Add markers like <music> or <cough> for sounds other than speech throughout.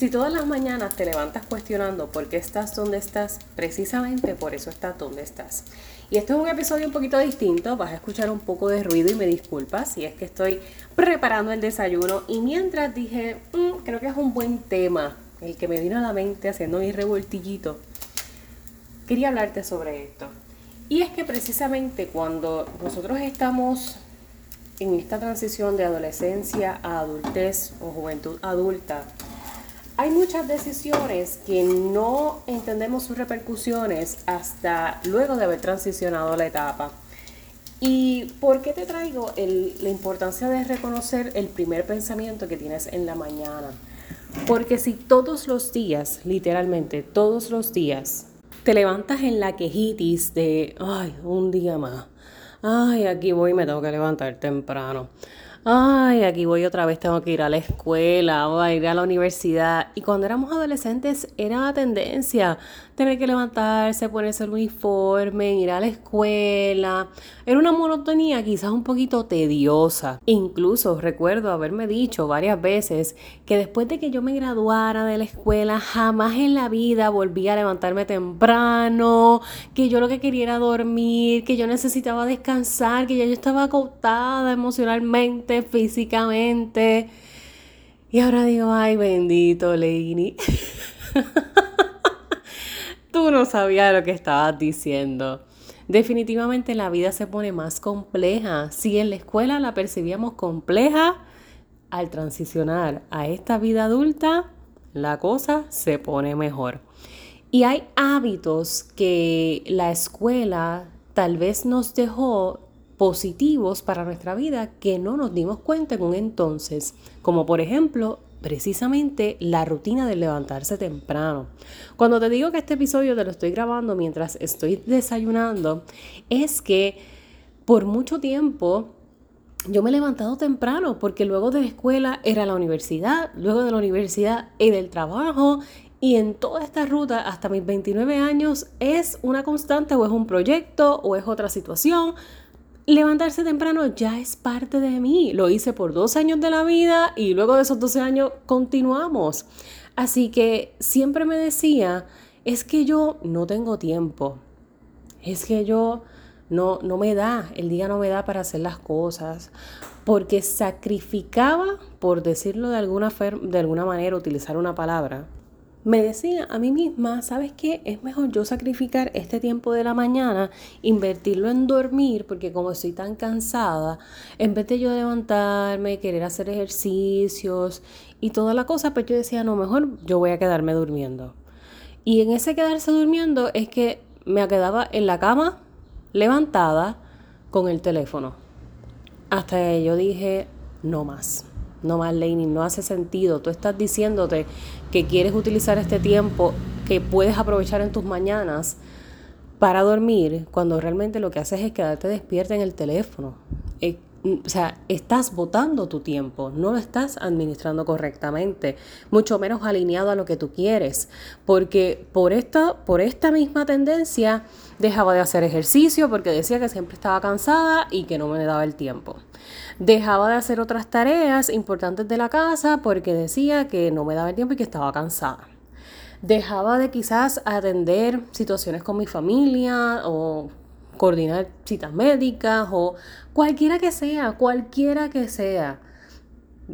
Si todas las mañanas te levantas cuestionando por qué estás donde estás, precisamente por eso estás donde estás. Y este es un episodio un poquito distinto, vas a escuchar un poco de ruido y me disculpas si es que estoy preparando el desayuno y mientras dije, mm, creo que es un buen tema, el que me vino a la mente haciendo mi revoltillito, quería hablarte sobre esto. Y es que precisamente cuando nosotros estamos en esta transición de adolescencia a adultez o juventud adulta, hay muchas decisiones que no entendemos sus repercusiones hasta luego de haber transicionado la etapa. ¿Y por qué te traigo la importancia de reconocer el primer pensamiento que tienes en la mañana? Porque si todos los días, literalmente todos los días, te levantas en la quejitis de, ay, un día más, ay, aquí voy, me tengo que levantar temprano ay, aquí voy otra vez, tengo que ir a la escuela o a ir a la universidad. Y cuando éramos adolescentes era la tendencia tener que levantarse, ponerse el uniforme, ir a la escuela. Era una monotonía quizás un poquito tediosa. Incluso recuerdo haberme dicho varias veces que después de que yo me graduara de la escuela, jamás en la vida volví a levantarme temprano, que yo lo que quería era dormir, que yo necesitaba descansar, que ya yo estaba agotada emocionalmente, físicamente. Y ahora digo, ay bendito Leini. <laughs> Tú no sabías lo que estabas diciendo. Definitivamente la vida se pone más compleja. Si en la escuela la percibíamos compleja, al transicionar a esta vida adulta, la cosa se pone mejor. Y hay hábitos que la escuela tal vez nos dejó positivos para nuestra vida que no nos dimos cuenta en un entonces, como por ejemplo precisamente la rutina de levantarse temprano. Cuando te digo que este episodio te lo estoy grabando mientras estoy desayunando, es que por mucho tiempo yo me he levantado temprano porque luego de la escuela era la universidad, luego de la universidad era el trabajo y en toda esta ruta hasta mis 29 años es una constante o es un proyecto o es otra situación levantarse temprano ya es parte de mí. Lo hice por dos años de la vida y luego de esos 12 años continuamos. Así que siempre me decía, es que yo no tengo tiempo. Es que yo no, no me da, el día no me da para hacer las cosas. Porque sacrificaba, por decirlo de alguna, de alguna manera, utilizar una palabra, me decía a mí misma, ¿sabes qué? Es mejor yo sacrificar este tiempo de la mañana, invertirlo en dormir, porque como estoy tan cansada, en vez de yo levantarme, querer hacer ejercicios y toda la cosa, pues yo decía, no, mejor yo voy a quedarme durmiendo. Y en ese quedarse durmiendo es que me quedaba en la cama, levantada, con el teléfono. Hasta que yo dije, no más no más, Laney, no hace sentido. Tú estás diciéndote que quieres utilizar este tiempo que puedes aprovechar en tus mañanas para dormir, cuando realmente lo que haces es quedarte despierta en el teléfono. Eh, o sea, estás botando tu tiempo, no lo estás administrando correctamente, mucho menos alineado a lo que tú quieres, porque por esta, por esta misma tendencia dejaba de hacer ejercicio porque decía que siempre estaba cansada y que no me daba el tiempo. Dejaba de hacer otras tareas importantes de la casa porque decía que no me daba el tiempo y que estaba cansada. Dejaba de quizás atender situaciones con mi familia o coordinar citas médicas o cualquiera que sea, cualquiera que sea.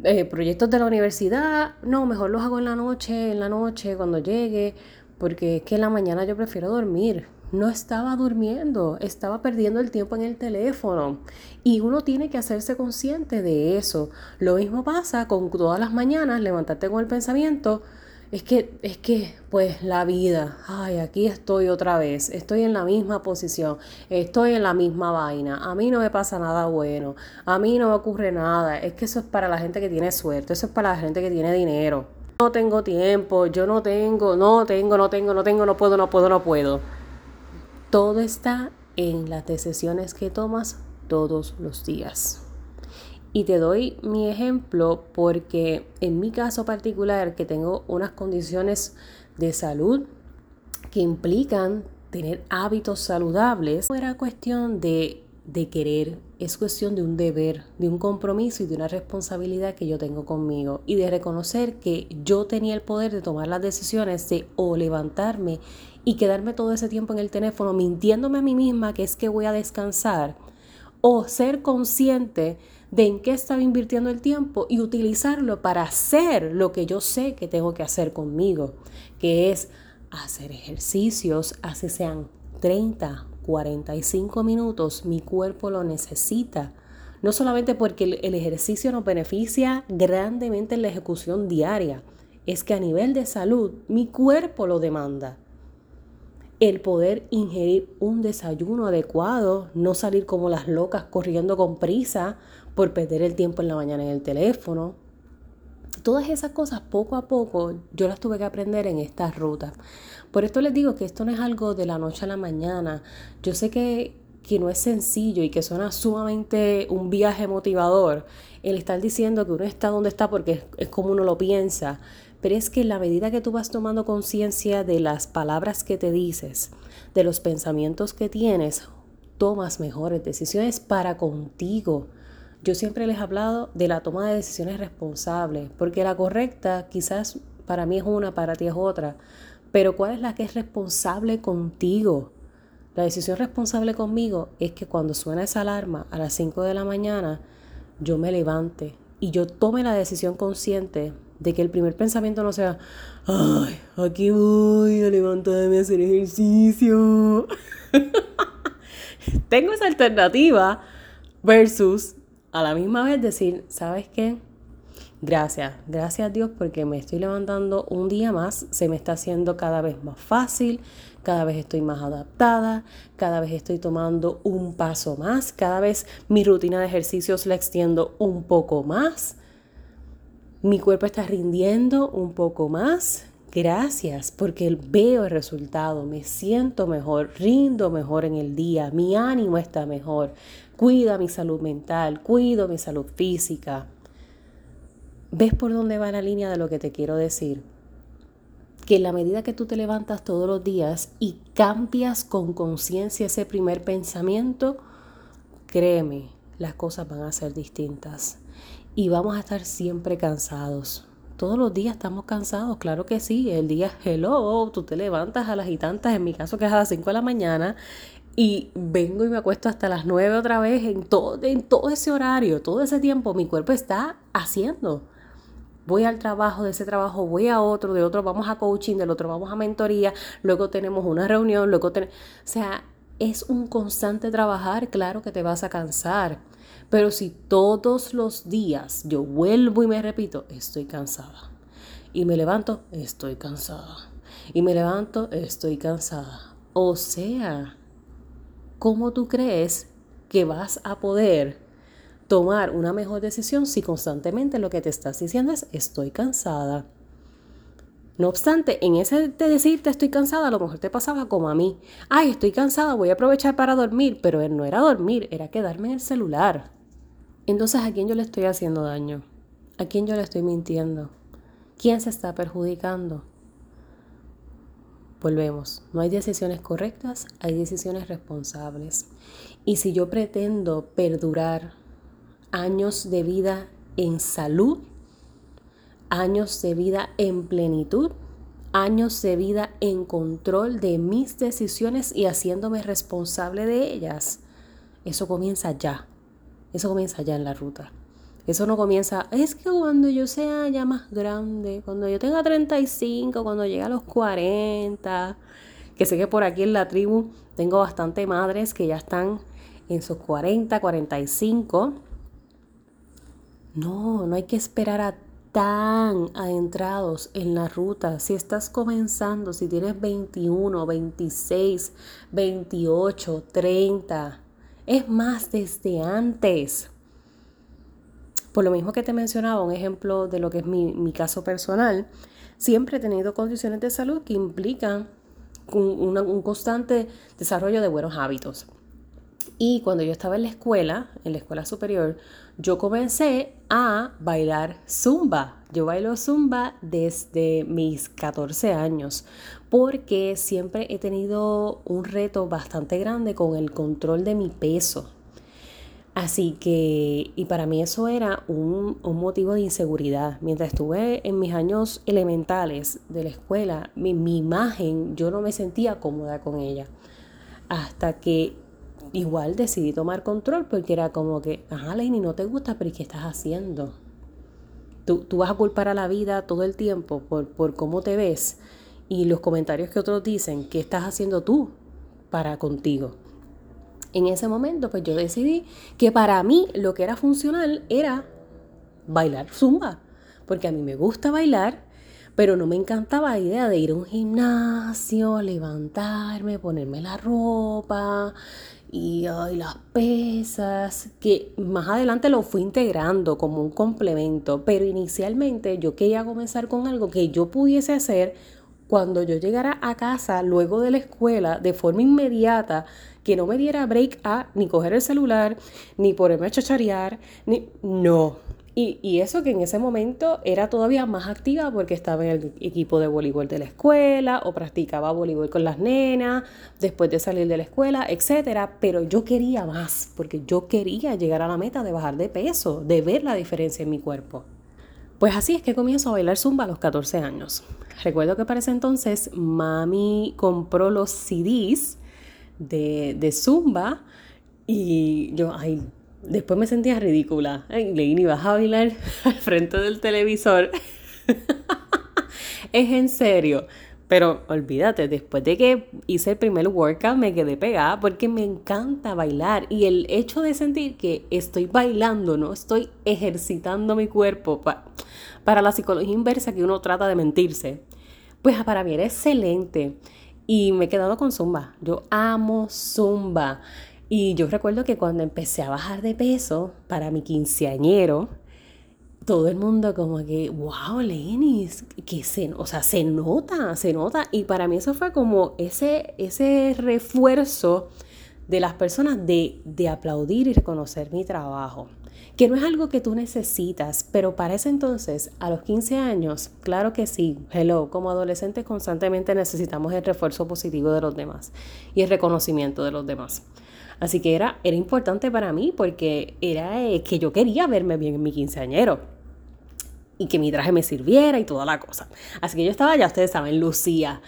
Eh, proyectos de la universidad, no, mejor los hago en la noche, en la noche, cuando llegue, porque es que en la mañana yo prefiero dormir. No estaba durmiendo, estaba perdiendo el tiempo en el teléfono. Y uno tiene que hacerse consciente de eso. Lo mismo pasa con todas las mañanas, levantarte con el pensamiento, es que, es que, pues la vida, ay, aquí estoy otra vez, estoy en la misma posición, estoy en la misma vaina, a mí no me pasa nada bueno, a mí no me ocurre nada, es que eso es para la gente que tiene suerte, eso es para la gente que tiene dinero. No tengo tiempo, yo no tengo, no tengo, no tengo, no tengo, no puedo, no puedo, no puedo. Todo está en las decisiones que tomas todos los días. Y te doy mi ejemplo porque en mi caso particular, que tengo unas condiciones de salud que implican tener hábitos saludables, no era cuestión de de querer, es cuestión de un deber, de un compromiso y de una responsabilidad que yo tengo conmigo. Y de reconocer que yo tenía el poder de tomar las decisiones de o levantarme y quedarme todo ese tiempo en el teléfono mintiéndome a mí misma que es que voy a descansar o ser consciente de en qué estaba invirtiendo el tiempo y utilizarlo para hacer lo que yo sé que tengo que hacer conmigo, que es hacer ejercicios, así sean 30, 45 minutos, mi cuerpo lo necesita. No solamente porque el, ejercicio nos beneficia grandemente en la ejecución diaria, es que a nivel de salud mi cuerpo lo demanda. El poder ingerir un desayuno adecuado, no salir como las locas corriendo con prisa por perder el tiempo en la mañana en el teléfono. Todas esas cosas poco a poco yo las tuve que aprender en esta ruta. Por esto les digo que esto no es algo de la noche a la mañana. Yo sé que, que no es sencillo y que suena sumamente un viaje motivador el estar diciendo que uno está donde está porque es, es como uno lo piensa. Pero es que en la medida que tú vas tomando conciencia de las palabras que te dices, de los pensamientos que tienes, tomas mejores decisiones para contigo yo siempre les he hablado de la toma de decisiones responsables, porque la correcta quizás para mí es una, para ti es otra, pero ¿cuál es la que es responsable contigo? La decisión responsable conmigo es que cuando suena esa alarma a las 5 de la mañana, yo me levante y yo tome la decisión consciente de que el primer pensamiento no sea, ay, aquí voy a levantarme a hacer ejercicio. <laughs> Tengo esa alternativa versus a la misma vez decir, ¿sabes qué? Gracias, gracias a Dios porque me estoy levantando un día más, se me está haciendo cada vez más fácil, cada vez estoy más adaptada, cada vez estoy tomando un paso más, cada vez mi rutina de ejercicios la extiendo un poco más, mi cuerpo está rindiendo un poco más. Gracias porque veo el resultado, me siento mejor, rindo mejor en el día, mi ánimo está mejor, cuida mi salud mental, cuido mi salud física. ¿Ves por dónde va la línea de lo que te quiero decir? Que en la medida que tú te levantas todos los días y cambias con conciencia ese primer pensamiento, créeme, las cosas van a ser distintas y vamos a estar siempre cansados. Todos los días estamos cansados, claro que sí. El día, hello, tú te levantas a las y tantas, en mi caso que es a las 5 de la mañana, y vengo y me acuesto hasta las 9 otra vez en todo, en todo ese horario, todo ese tiempo, mi cuerpo está haciendo. Voy al trabajo, de ese trabajo voy a otro, de otro vamos a coaching, del otro vamos a mentoría, luego tenemos una reunión, luego tenemos... O sea, es un constante trabajar, claro que te vas a cansar, pero si todos los días yo vuelvo y me repito, estoy cansada, y me levanto, estoy cansada, y me levanto, estoy cansada. O sea, ¿cómo tú crees que vas a poder tomar una mejor decisión si constantemente lo que te estás diciendo es estoy cansada? No obstante, en ese de decirte estoy cansada, a lo mejor te pasaba como a mí. Ay, estoy cansada, voy a aprovechar para dormir, pero no era dormir, era quedarme en el celular. Entonces, ¿a quién yo le estoy haciendo daño? ¿A quién yo le estoy mintiendo? ¿Quién se está perjudicando? Volvemos, no hay decisiones correctas, hay decisiones responsables. Y si yo pretendo perdurar años de vida en salud, años de vida en plenitud, años de vida en control de mis decisiones y haciéndome responsable de ellas, eso comienza ya, eso comienza ya en la ruta. Eso no comienza, es que cuando yo sea ya más grande, cuando yo tenga 35, cuando llegue a los 40, que sé que por aquí en la tribu tengo bastante madres que ya están en sus 40, 45. No, no hay que esperar a tan adentrados en la ruta. Si estás comenzando, si tienes 21, 26, 28, 30, es más desde antes. Por lo mismo que te mencionaba, un ejemplo de lo que es mi, caso personal, siempre he tenido condiciones de salud que implican un, un constante desarrollo de buenos hábitos. Y cuando yo estaba en la escuela, en la escuela superior, yo comencé a bailar zumba. Yo bailo zumba desde mis 14 años porque siempre he tenido un reto bastante grande con el control de mi peso. Así que, y para mí eso era un, motivo de inseguridad. Mientras estuve en mis años elementales de la escuela, mi, mi imagen, yo no me sentía cómoda con ella. Hasta que igual decidí tomar control porque era como que, ajá, Lenny, no te gusta, pero ¿y qué estás haciendo? Tú, tú, vas a culpar a la vida todo el tiempo por, por cómo te ves y los comentarios que otros dicen, ¿qué estás haciendo tú para contigo? en ese momento pues yo decidí que para mí lo que era funcional era bailar zumba, porque a mí me gusta bailar, pero no me encantaba la idea de ir a un gimnasio, levantarme, ponerme la ropa y las pesas, que más adelante lo fui integrando como un complemento, pero inicialmente yo quería comenzar con algo que yo pudiese hacer cuando yo llegara a casa luego de la escuela de forma inmediata que no me diera break a ni coger el celular, ni ponerme a chacharear, ni... No. Y, eso que en ese momento era todavía más activa porque estaba en el equipo de voleibol de la escuela o practicaba voleibol con las nenas después de salir de la escuela, etcétera. Pero yo quería más porque yo quería llegar a la meta de bajar de peso, de ver la diferencia en mi cuerpo. Pues así es que comienzo a bailar zumba a los 14 años. Recuerdo que para ese entonces mami compró los CDs de, Zumba y yo, ay, después me sentía ridícula. Leini, vas a bailar <laughs> al frente del televisor. <laughs> es en serio. Pero olvídate, después de que hice el primer workout me quedé pegada porque me encanta bailar y el hecho de sentir que estoy bailando, no estoy ejercitando mi cuerpo para la psicología inversa que uno trata de mentirse, pues para mí era excelente. Y me he quedado con Zumba. Yo amo Zumba. Y yo recuerdo que cuando empecé a bajar de peso para mi quinceañero, todo el mundo como que, wow, Lenis, que se, o sea, se nota, se nota. Y para mí eso fue como ese, ese refuerzo de las personas de, de aplaudir y reconocer mi trabajo que no es algo que tú necesitas, pero para ese entonces, a los 15 años, claro que sí, hello, como adolescentes constantemente necesitamos el refuerzo positivo de los demás y el reconocimiento de los demás. Así que era, era importante para mí porque era eh, que yo quería verme bien en mi quinceañero y que mi traje me sirviera y toda la cosa. Así que yo estaba, ya ustedes saben, Lucía.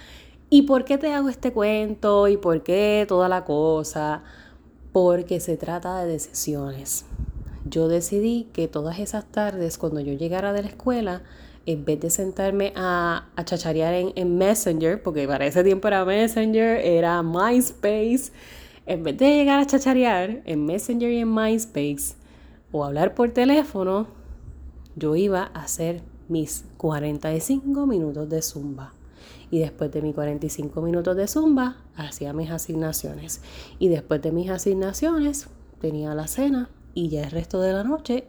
¿Y por qué te hago este cuento? ¿Y por qué toda la cosa? Porque se trata de decisiones yo decidí que todas esas tardes, cuando yo llegara de la escuela, en vez de sentarme a, a chacharear en, Messenger, porque para ese tiempo era Messenger, era MySpace, en vez de llegar a chacharear en Messenger y en MySpace o hablar por teléfono, yo iba a hacer mis 45 minutos de zumba. Y después de mis 45 minutos de zumba, hacía mis asignaciones. Y después de mis asignaciones, tenía la cena y ya el resto de la noche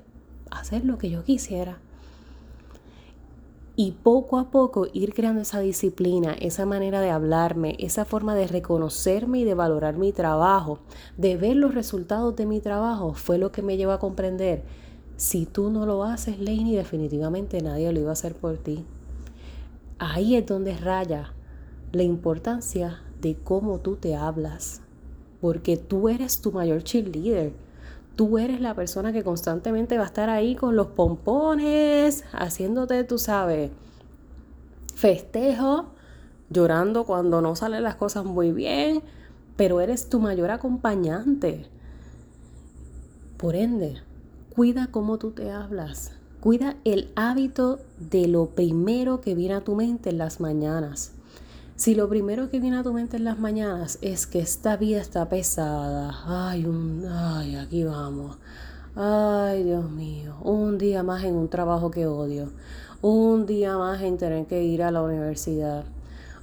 hacer lo que yo quisiera. Y poco a poco ir creando esa disciplina, esa manera de hablarme, esa forma de reconocerme y de valorar mi trabajo, de ver los resultados de mi trabajo, fue lo que me llevó a comprender. Si tú no lo haces, Laney, definitivamente nadie lo iba a hacer por ti. Ahí es donde raya la importancia de cómo tú te hablas, porque tú eres tu mayor cheerleader tú eres la persona que constantemente va a estar ahí con los pompones, haciéndote, tú sabes, festejo, llorando cuando no salen las cosas muy bien, pero eres tu mayor acompañante. Por ende, cuida cómo tú te hablas. Cuida el hábito de lo primero que viene a tu mente en las mañanas. Si lo primero que viene a tu mente en las mañanas es que esta vida está pesada, ay, un, ay, aquí vamos, ay, Dios mío, un día más en un trabajo que odio, un día más en tener que ir a la universidad,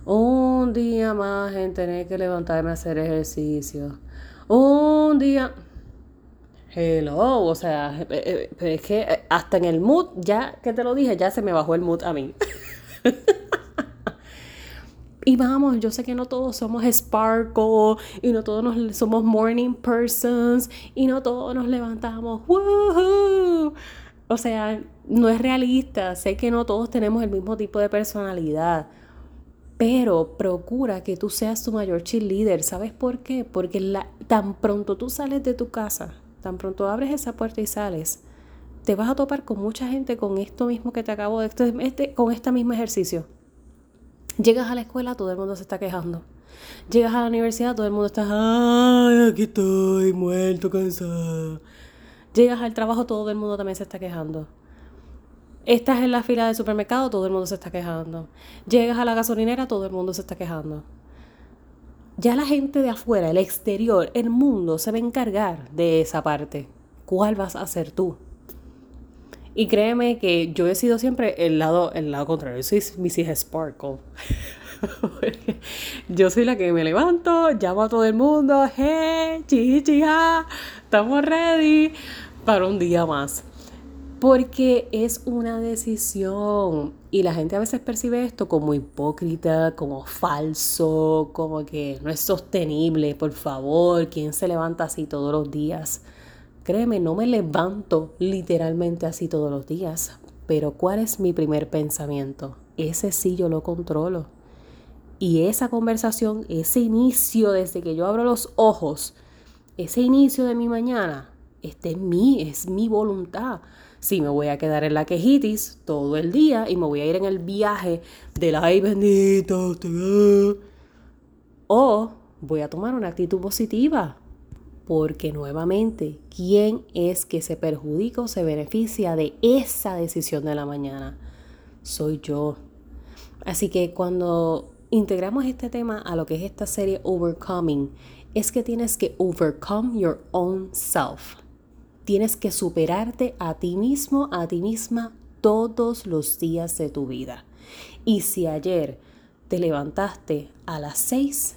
un día más en tener que levantarme a hacer ejercicio, un día... Hello, o sea, eh, eh, es que hasta en el mood, ya que te lo dije, ya se me bajó el mood a mí. <laughs> Y vamos, yo sé que no todos somos sparkle y no todos nos, somos morning persons y no todos nos levantamos. O sea, no es realista. Sé que no todos tenemos el mismo tipo de personalidad. Pero procura que tú seas tu mayor cheerleader. ¿Sabes por qué? Porque la, tan pronto tú sales de tu casa, tan pronto abres esa puerta y sales, te vas a topar con mucha gente con esto mismo que te acabo de... Este, este, con este mismo ejercicio. Llegas a la escuela, todo el mundo se está quejando. Llegas a la universidad, todo el mundo está... Ay, aquí estoy, muerto, cansado. Llegas al trabajo, todo el mundo también se está quejando. Estás en la fila del supermercado, todo el mundo se está quejando. Llegas a la gasolinera, todo el mundo se está quejando. Ya la gente de afuera, el exterior, el mundo se va a encargar de esa parte. ¿Cuál vas a hacer tú? Y créeme que yo he sido siempre el lado, el lado contrario. Yo soy Mrs. Sparkle. <laughs> yo soy la que me levanto, llamo a todo el mundo, hey, chicha, estamos ready para un día más. Porque es una decisión y la gente a veces percibe esto como hipócrita, como falso, como que no es sostenible, por favor, ¿quién se levanta así todos los días? Créeme, no me levanto literalmente así todos los días, pero ¿cuál es mi primer pensamiento? Ese sí yo lo controlo. Y esa conversación, ese inicio desde que yo abro los ojos, ese inicio de mi mañana, este es mi, es mi voluntad. Si me voy a quedar en la quejitis todo el día y me voy a ir en el viaje del ay bendito, o voy a tomar una actitud positiva. Porque nuevamente, ¿quién es que se perjudica o se beneficia de esa decisión de la mañana? Soy yo. Así que cuando integramos este tema a lo que es esta serie Overcoming, es que tienes que overcome your own self. Tienes que superarte a ti mismo, a ti misma todos los días de tu vida. Y si ayer te levantaste a las 6,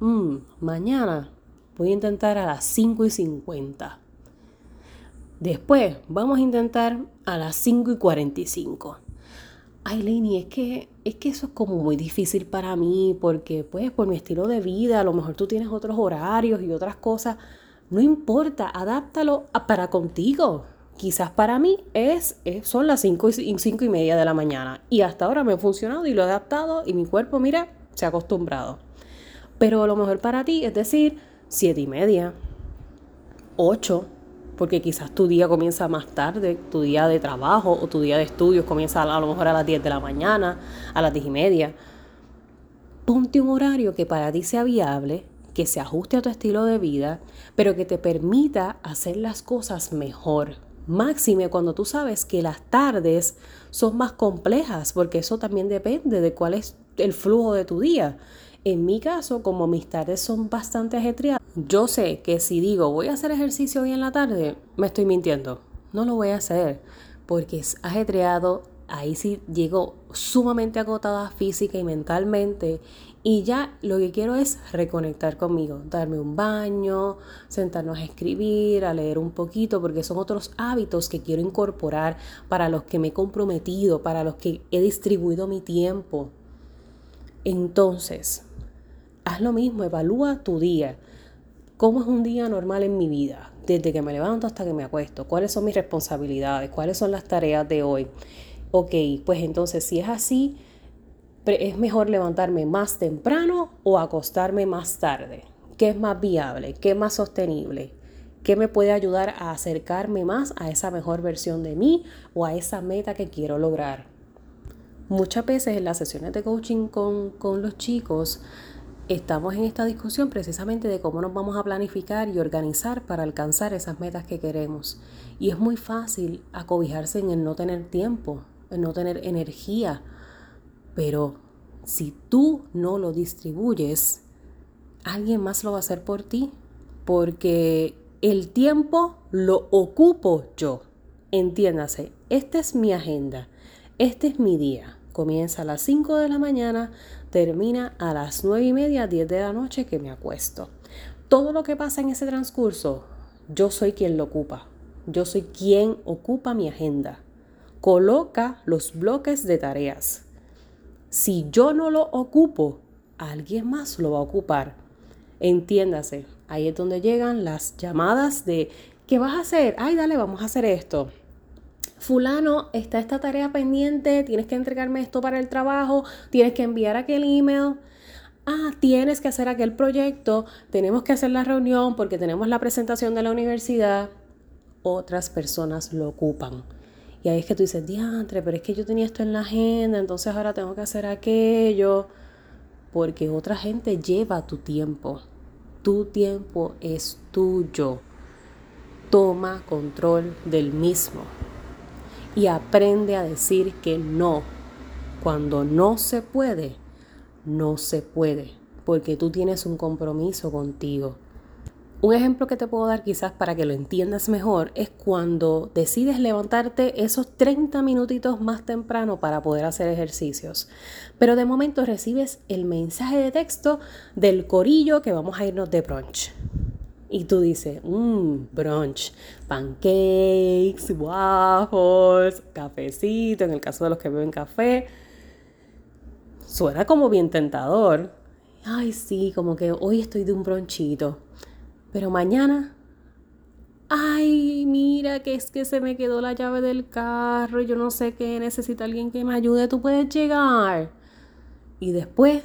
mm, mañana voy a intentar a las 5 y 50. Después vamos a intentar a las 5 y 45. Ay, Lenny, es que, es que eso es como muy difícil para mí porque pues por mi estilo de vida, a lo mejor tú tienes otros horarios y otras cosas. No importa, adáptalo para contigo. Quizás para mí es, son las 5 y, cinco y media de la mañana y hasta ahora me ha funcionado y lo he adaptado y mi cuerpo, mira, se ha acostumbrado. Pero a lo mejor para ti es decir, 7 y media, 8, porque quizás tu día comienza más tarde, tu día de trabajo o tu día de estudios comienza a, lo mejor a las 10 de la mañana, a las 10 y media. Ponte un horario que para ti sea viable, que se ajuste a tu estilo de vida, pero que te permita hacer las cosas mejor. Máxime cuando tú sabes que las tardes son más complejas, porque eso también depende de cuál es el flujo de tu día. En mi caso, como mis tardes son bastante ajetreadas, yo sé que si digo voy a hacer ejercicio hoy en la tarde, me estoy mintiendo. No lo voy a hacer porque es ajetreado. Ahí sí llego sumamente agotada física y mentalmente y ya lo que quiero es reconectar conmigo, darme un baño, sentarnos a escribir, a leer un poquito, porque son otros hábitos que quiero incorporar para los que me he comprometido, para los que he distribuido mi tiempo. Entonces, haz lo mismo, evalúa tu día. ¿Cómo es un día normal en mi vida? Desde que me levanto hasta que me acuesto. ¿Cuáles son mis responsabilidades? ¿Cuáles son las tareas de hoy? Ok, pues entonces si es así, ¿Es mejor levantarme más temprano o acostarme más tarde? ¿Qué es más viable? ¿Qué es más sostenible? ¿Qué me puede ayudar a acercarme más a esa mejor versión de mí o a esa meta que quiero lograr? Muchas veces en las sesiones de coaching con, con los chicos estamos en esta discusión precisamente de cómo nos vamos a planificar y organizar para alcanzar esas metas que queremos. Y es muy fácil acobijarse en el no tener tiempo, en no tener energía pero si tú no lo distribuyes, alguien más lo va a hacer por ti, porque el tiempo lo ocupo yo. Entiéndase, esta es mi agenda, este es mi día. Comienza a las 5 de la mañana, termina a las 9 y media, 10 de la noche que me acuesto. Todo lo que pasa en ese transcurso, yo soy quien lo ocupa. Yo soy quien ocupa mi agenda. Coloca los bloques de tareas. Si yo no lo ocupo, alguien más lo va a ocupar. Entiéndase, ahí es donde llegan las llamadas de ¿qué vas a hacer? Ay, dale, vamos a hacer esto. Fulano, está esta tarea pendiente, tienes que entregarme esto para el trabajo, tienes que enviar aquel email. ah, tienes que hacer aquel proyecto, tenemos que hacer la reunión porque tenemos la presentación de la universidad, otras personas lo ocupan. Y ahí es que tú dices, diantre, pero es que yo tenía esto en la agenda, entonces ahora tengo que hacer aquello. Porque otra gente lleva tu tiempo. Tu tiempo es tuyo. Toma control del mismo. Y aprende a decir que no. Cuando no se puede, no se puede. Porque tú tienes un compromiso contigo. Un ejemplo que te puedo dar quizás para que lo entiendas mejor es cuando decides levantarte esos 30 minutitos más temprano para poder hacer ejercicios. Pero de momento recibes el mensaje de texto del corillo que vamos a irnos de brunch. Y tú dices, mmm, brunch, pancakes, waffles, cafecito, en el caso de los que beben café. Suena como bien tentador. Ay, sí, como que hoy estoy de un bronchito. Pero mañana, ay, mira que es que se me quedó la llave del carro, yo no sé qué, necesita alguien que me ayude, tú puedes llegar. Y después,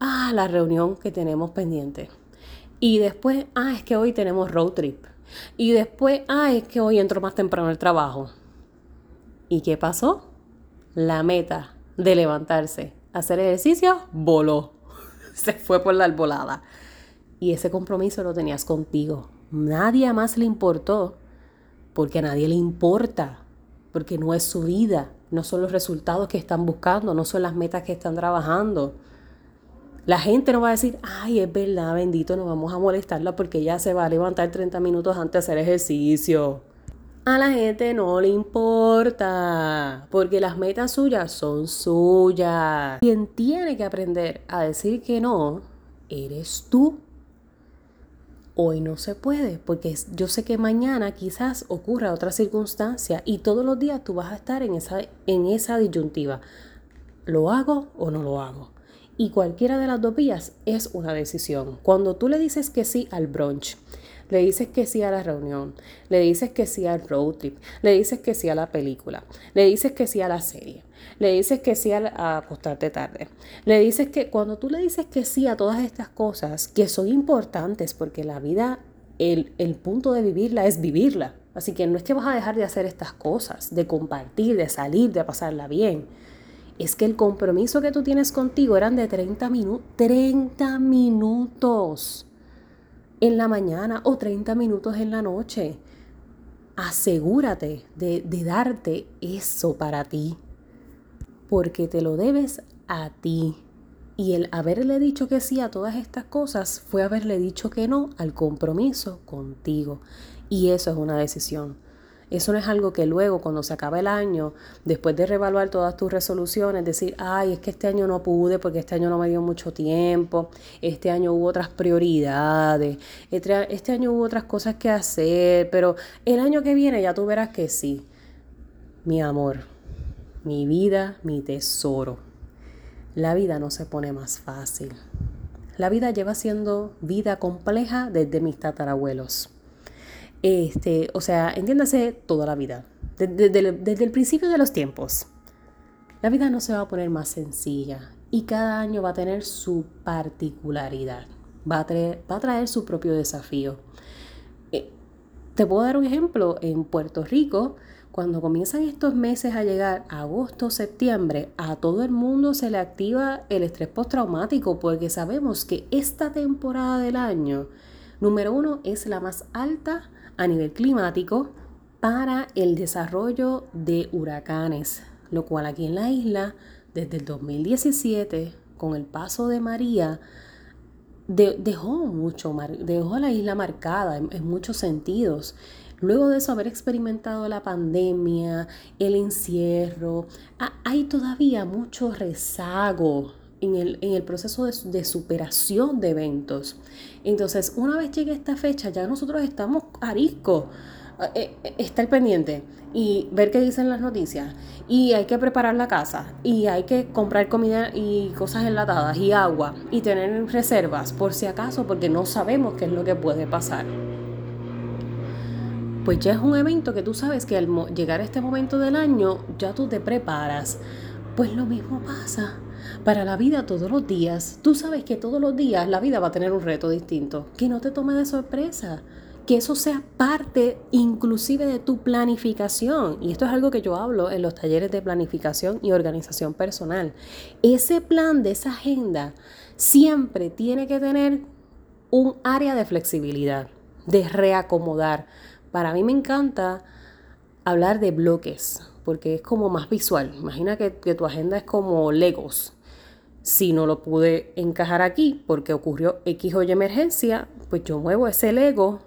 ah, la reunión que tenemos pendiente. Y después, ah, es que hoy tenemos road trip. Y después, ah, es que hoy entro más temprano al trabajo. ¿Y qué pasó? La meta de levantarse, hacer ejercicio, voló. <laughs> Se fue por la albolada y ese compromiso lo tenías contigo. Nadie más le importó, porque a nadie le importa, porque no es su vida, no son los resultados que están buscando, no son las metas que están trabajando. La gente no va a decir, ay, es verdad, bendito, no vamos a molestarla porque ella se va a levantar 30 minutos antes de hacer ejercicio. A la gente no le importa, porque las metas suyas son suyas. Quien tiene que aprender a decir que no, eres tú hoy no se puede, porque yo sé que mañana quizás ocurra otra circunstancia y todos los días tú vas a estar en esa, en esa disyuntiva. ¿Lo hago o no lo hago? Y cualquiera de las dos vías es una decisión. Cuando tú le dices que sí al brunch, le dices que sí a la reunión, le dices que sí al road trip, le dices que sí a la película, le dices que sí a la serie, le dices que sí a, acostarte tarde, le dices que cuando tú le dices que sí a todas estas cosas que son importantes porque la vida, el, el punto de vivirla es vivirla. Así que no es que vas a dejar de hacer estas cosas, de compartir, de salir, de pasarla bien. Es que el compromiso que tú tienes contigo eran de 30 minutos. 30 minutos en la mañana o 30 minutos en la noche. Asegúrate de, de darte eso para ti, porque te lo debes a ti. Y el haberle dicho que sí a todas estas cosas fue haberle dicho que no al compromiso contigo. Y eso es una decisión. Eso no es algo que luego, cuando se acaba el año, después de revaluar todas tus resoluciones, decir, ay, es que este año no pude porque este año no me dio mucho tiempo, este año hubo otras prioridades, este, este año hubo otras cosas que hacer, pero el año que viene ya tú verás que sí. Mi amor, mi vida, mi tesoro. La vida no se pone más fácil. La vida lleva siendo vida compleja desde mis tatarabuelos. Este, o sea, entiéndase toda la vida, desde, el principio de los tiempos. La vida no se va a poner más sencilla y cada año va a tener su particularidad, va a traer, su propio desafío. Eh, te puedo dar un ejemplo, en Puerto Rico, cuando comienzan estos meses a llegar, agosto, septiembre, a todo el mundo se le activa el estrés postraumático porque sabemos que esta temporada del año, número uno, es la más alta a nivel climático para el desarrollo de huracanes, lo cual aquí en la isla, desde el 2017, con el paso de María, dejó mucho, dejó la isla marcada en, muchos sentidos. Luego de eso, haber experimentado la pandemia, el encierro, hay todavía mucho rezago en el, proceso de, de, superación de eventos. Entonces, una vez llegue esta fecha, ya nosotros estamos arisco. Eh, eh, estar pendiente y ver qué dicen las noticias. Y hay que preparar la casa. Y hay que comprar comida y cosas enlatadas y agua. Y tener reservas por si acaso, porque no sabemos qué es lo que puede pasar. Pues ya es un evento que tú sabes que al llegar a este momento del año ya tú te preparas. Pues lo mismo pasa para la vida todos los días. Tú sabes que todos los días la vida va a tener un reto distinto. Que no te tome de sorpresa. Que eso sea parte inclusive de tu planificación. Y esto es algo que yo hablo en los talleres de planificación y organización personal. Ese plan de esa agenda siempre tiene que tener un área de flexibilidad, de reacomodar. Para mí me encanta hablar de bloques, porque es como más visual. Imagina que, tu agenda es como Legos. Si no lo pude encajar aquí porque ocurrió X o emergencia, pues yo muevo ese Lego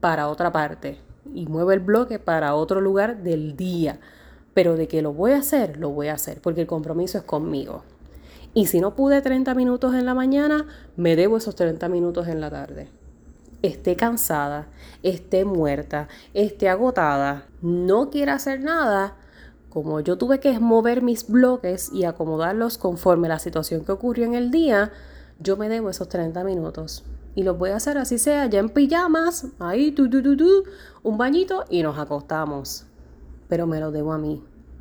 para otra parte y muevo el bloque para otro lugar del día. Pero de que lo voy a hacer, lo voy a hacer, porque el compromiso es conmigo. Y si no pude 30 minutos en la mañana, me debo esos 30 minutos en la tarde. Esté cansada, esté muerta, esté agotada, no quiera hacer nada, como yo tuve que mover mis bloques y acomodarlos conforme la situación que ocurrió en el día, yo me debo esos 30 minutos. Y los voy a hacer así sea, ya en pijamas, ahí, tu, tu, tu, tu, un bañito y nos acostamos. Pero me lo debo a mí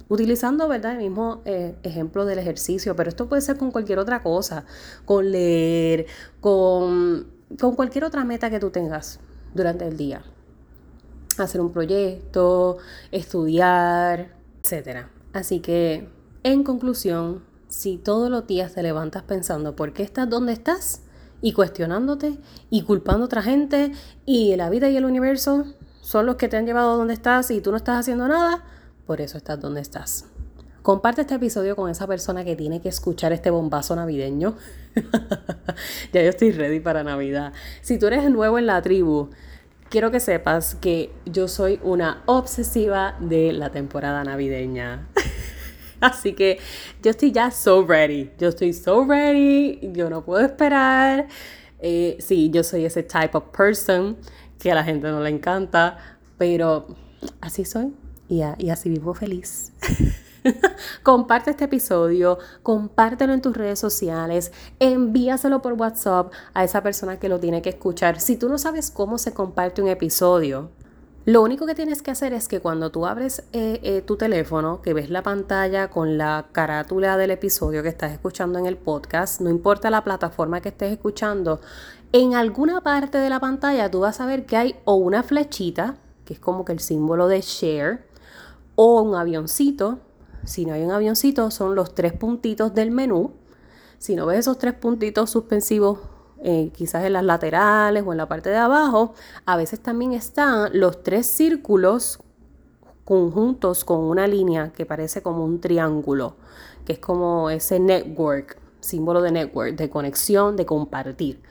utilizando, ¿verdad? El mismo eh, ejemplo del ejercicio, pero esto puede ser con cualquier otra cosa, con leer, con, con cualquier otra meta que tú tengas durante el día. Hacer un proyecto, estudiar, etc. Así que, en conclusión, si todos los días te levantas pensando por qué estás donde estás y cuestionándote y culpando a otra gente y la vida y el universo son los que te han llevado donde estás y tú no estás haciendo nada, por eso estás donde estás. Comparte este episodio con esa persona que tiene que escuchar este bombazo navideño. <laughs> ya yo estoy ready para Navidad. Si tú eres nuevo en la tribu, quiero que sepas que yo soy una obsesiva de la temporada navideña. <laughs> Así que yo estoy ya so ready. Yo estoy so ready. Yo no puedo esperar. Eh, sí, yo soy ese type of person que a la gente no le encanta, pero así soy y, así vivo feliz. <laughs> <laughs> Comparte este episodio, compártelo en tus redes sociales, envíaselo por WhatsApp a esa persona que lo tiene que escuchar. Si tú no sabes cómo se comparte un episodio, lo único que tienes que hacer es que cuando tú abres eh, eh, tu teléfono, que ves la pantalla con la carátula del episodio que estás escuchando en el podcast, no importa la plataforma que estés escuchando, en alguna parte de la pantalla tú vas a ver que hay o una flechita, que es como que el símbolo de share, o un avioncito. Si no hay un avioncito, son los tres puntitos del menú. Si no ves esos tres puntitos suspensivos, eh, quizás en las laterales o en la parte de abajo, a veces también están los tres círculos conjuntos con una línea que parece como un triángulo, que es como ese network, símbolo de network, de conexión, de compartir.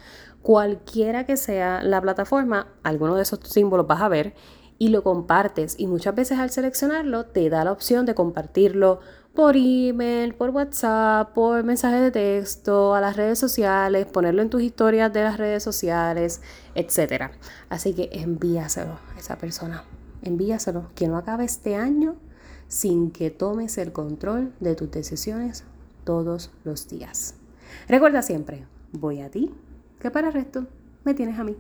Cualquiera que sea la plataforma, alguno de esos símbolos vas a ver y lo compartes. Y muchas veces al seleccionarlo te da la opción de compartirlo por email, por WhatsApp, por mensaje de texto, a las redes sociales, ponerlo en tus historias de las redes sociales, etc. Así que envíaselo a esa persona. Envíaselo. Que no acabe este año sin que tomes el control de tus decisiones todos los días. Recuerda siempre, voy a ti, que para el resto me tienes a mí.